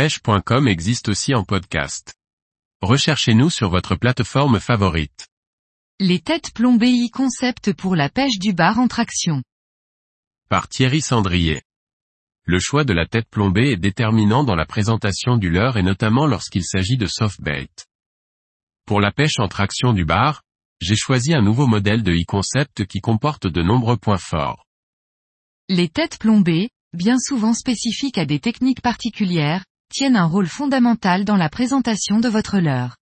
pêche.com existe aussi en podcast. Recherchez-nous sur votre plateforme favorite. Les têtes plombées e-concept pour la pêche du bar en traction. Par Thierry Sandrier. Le choix de la tête plombée est déterminant dans la présentation du leurre et notamment lorsqu'il s'agit de soft bait. Pour la pêche en traction du bar, j'ai choisi un nouveau modèle de e-concept qui comporte de nombreux points forts. Les têtes plombées, bien souvent spécifiques à des techniques particulières, tiennent un rôle fondamental dans la présentation de votre leurre.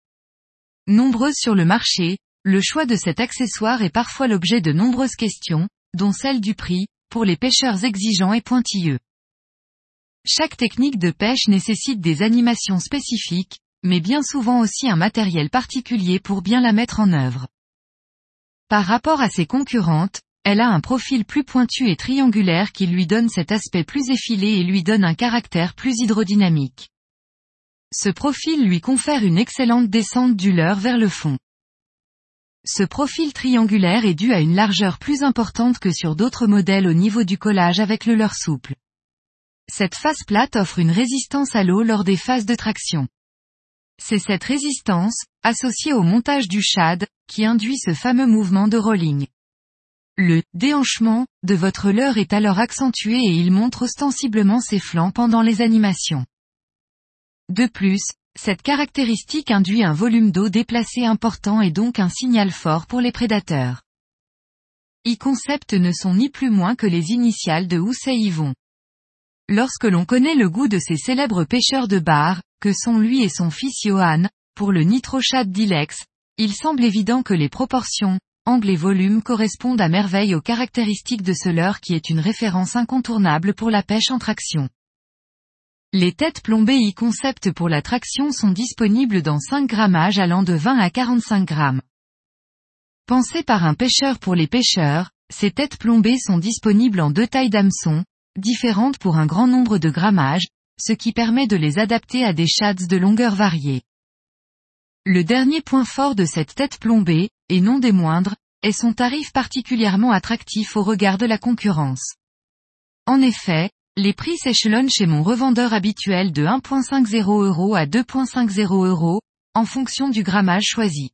Nombreuses sur le marché, le choix de cet accessoire est parfois l'objet de nombreuses questions, dont celle du prix, pour les pêcheurs exigeants et pointilleux. Chaque technique de pêche nécessite des animations spécifiques, mais bien souvent aussi un matériel particulier pour bien la mettre en œuvre. Par rapport à ses concurrentes, elle a un profil plus pointu et triangulaire qui lui donne cet aspect plus effilé et lui donne un caractère plus hydrodynamique. Ce profil lui confère une excellente descente du leurre vers le fond. Ce profil triangulaire est dû à une largeur plus importante que sur d'autres modèles au niveau du collage avec le leurre souple. Cette face plate offre une résistance à l'eau lors des phases de traction. C'est cette résistance, associée au montage du shad, qui induit ce fameux mouvement de rolling. Le déhanchement de votre leurre est alors accentué et il montre ostensiblement ses flancs pendant les animations. De plus, cette caractéristique induit un volume d'eau déplacé important et donc un signal fort pour les prédateurs. E-concept ne sont ni plus moins que les initiales de Houssay Yvon. Lorsque l'on connaît le goût de ces célèbres pêcheurs de bar, que sont lui et son fils Johan, pour le nitrochad Dilex, il semble évident que les proportions, angle et volume correspondent à merveille aux caractéristiques de ce leurre qui est une référence incontournable pour la pêche en traction. Les têtes plombées e-concept pour la traction sont disponibles dans 5 grammages allant de 20 à 45 grammes. Pensées par un pêcheur pour les pêcheurs, ces têtes plombées sont disponibles en deux tailles d'hameçon, différentes pour un grand nombre de grammages, ce qui permet de les adapter à des shads de longueur variée. Le dernier point fort de cette tête plombée, et non des moindres, est son tarif particulièrement attractif au regard de la concurrence. En effet, les prix s'échelonnent chez mon revendeur habituel de 1.50 euros à 2.50 euros, en fonction du grammage choisi.